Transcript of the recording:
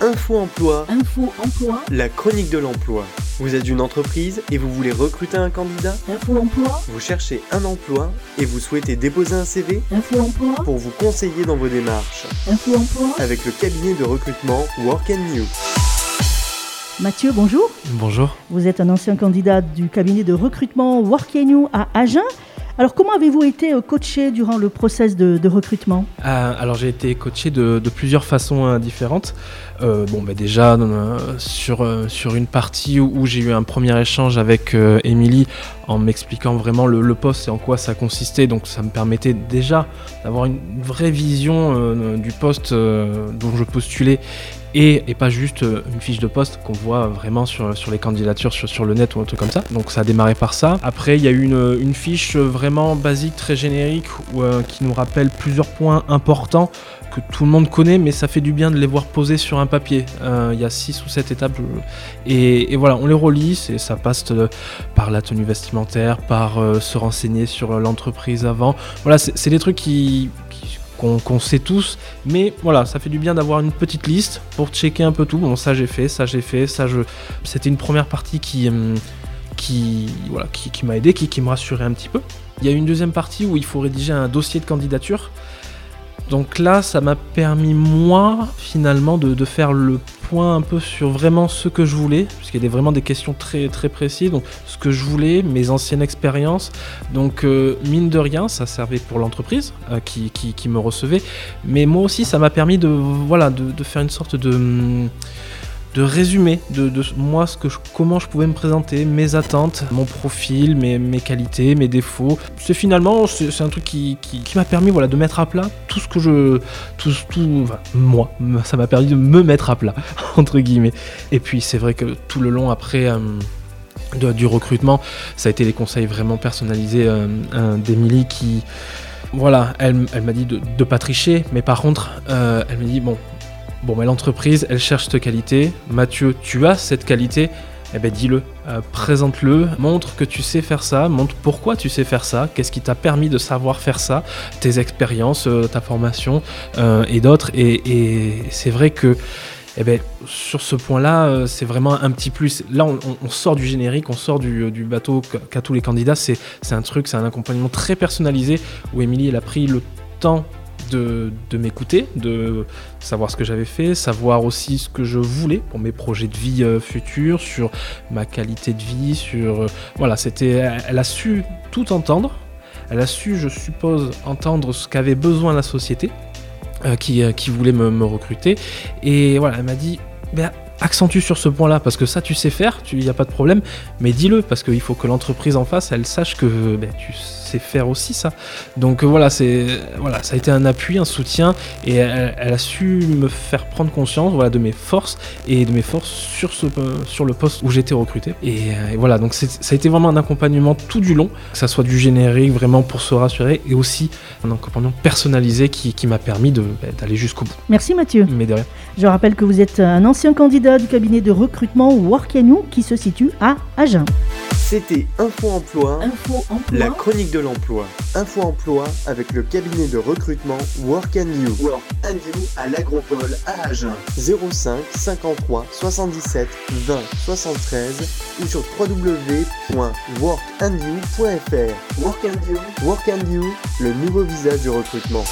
Info Emploi, Info Emploi, la chronique de l'emploi. Vous êtes une entreprise et vous voulez recruter un candidat Info Emploi, Vous cherchez un emploi et vous souhaitez déposer un CV Info Emploi, pour vous conseiller dans vos démarches Info Emploi. avec le cabinet de recrutement Work and New. Mathieu, bonjour. Bonjour. Vous êtes un ancien candidat du cabinet de recrutement Work You à Agen. Alors, comment avez-vous été euh, coaché durant le process de, recrutement? Euh, alors j'ai été coaché de, plusieurs façons euh, différentes. Euh, bon, bah, déjà sur, une partie où, j'ai eu un premier échange avec Émilie en m'expliquant vraiment le, poste et en quoi ça consistait. Donc ça me permettait déjà d'avoir une vraie vision du poste dont je postulais et, pas juste euh, une fiche de poste qu'on voit vraiment sur, sur les candidatures sur, le net ou un truc comme ça. Donc ça a démarré par ça. Après il y a eu une, une fiche vraiment basique, très générique, où, euh, qui nous rappelle plusieurs points importants que tout le monde connaît, mais ça fait du bien de les voir posés sur un papier. Euh, Il y a 6 ou 7 étapes. Et, voilà, on les relit, ça passe par la tenue vestimentaire, par se renseigner sur l'entreprise avant. Voilà, c'est des trucs qui... qu'on sait tous, mais voilà, ça fait du bien d'avoir une petite liste pour checker un peu tout. Bon, ça j'ai fait, ça j'ai fait, ça je. C'était une première partie qui, hum, qui, voilà, qui, m'a aidé, qui me rassurait un petit peu. Il y a une deuxième partie où il faut rédiger un dossier de candidature. Donc là, ça m'a permis, moi, finalement, de, faire le point un peu sur vraiment ce que je voulais, puisqu'il y a vraiment des questions très, très précises. Donc, ce que je voulais, mes anciennes expériences. Donc, euh, mine de rien, ça servait pour l'entreprise euh, qui, qui- me recevait. Mais moi aussi, ça m'a permis de, voilà, de faire une sorte de. hum, de résumé de, moi ce que je- comment je pouvais me présenter, mes attentes, mon profil, mes, mes qualités, mes défauts. C'est finalement c'est un truc qui, m'a permis voilà de mettre à plat tout ce que je tout, tout enfin, moi ça m'a permis de me mettre à plat entre guillemets. Et puis c'est vrai que tout le long après euh, du recrutement, ça a été les conseils vraiment personnalisés euh, euh, d'Emilie qui voilà, elle, elle m'a dit de ne pas tricher, mais par contre, euh, elle m'a dit bon, Bon, mais l'entreprise, elle cherche cette qualité. Mathieu, tu as cette qualité. Eh ben, dis-le, euh, présente-le, montre que tu sais faire ça, montre pourquoi tu sais faire ça, qu'est-ce qui t'a permis de savoir faire ça, tes expériences, euh, ta formation euh, et d'autres. Et, c'est vrai que eh ben, sur ce point-là, c'est vraiment un petit plus. Là, on, sort du générique, on sort du, du bateau qu'a tous les candidats. C'est un truc, c'est un accompagnement très personnalisé où Émilie, elle a pris le temps de, m'écouter, de savoir ce que j'avais fait, savoir aussi ce que je voulais pour mes projets de vie euh, futurs, sur ma qualité de vie, sur... euh, voilà, c'était... Elle, a su tout entendre. Elle a su, je suppose, entendre ce qu'avait besoin la société euh, qui, euh, qui voulait me, recruter. Et voilà, elle m'a dit, ben, accentue sur ce point-là, parce que ça, tu sais faire, il n'y a pas de problème, mais dis-le, parce qu'il faut que l'entreprise en face, elle sache que ben, tu sais faire aussi ça. Donc euh, voilà, c'est voilà, ça a été un appui, un soutien, et elle, elle a su me faire prendre conscience voilà, de mes forces et de mes forces sur, ce, sur le poste où j'étais recruté. Et, euh, et voilà, donc ça a été vraiment un accompagnement tout du long, que ça soit du générique, vraiment pour se rassurer, et aussi un accompagnement personnalisé qui, qui m'a permis ben, d'aller jusqu'au bout. Merci Mathieu. Mais de rien. Je rappelle que vous êtes un ancien candidat du cabinet de recrutement Work You qui se situe à Agen. C'était Info Emploi, Info Emploi. la chronique de l'emploi. Info Emploi avec le cabinet de recrutement Work and You. Work and You à l'Agropole à Agen. 05 53 77 20 73 ou sur www.workandyou.fr. Work and You, Work and You, le nouveau visage du recrutement.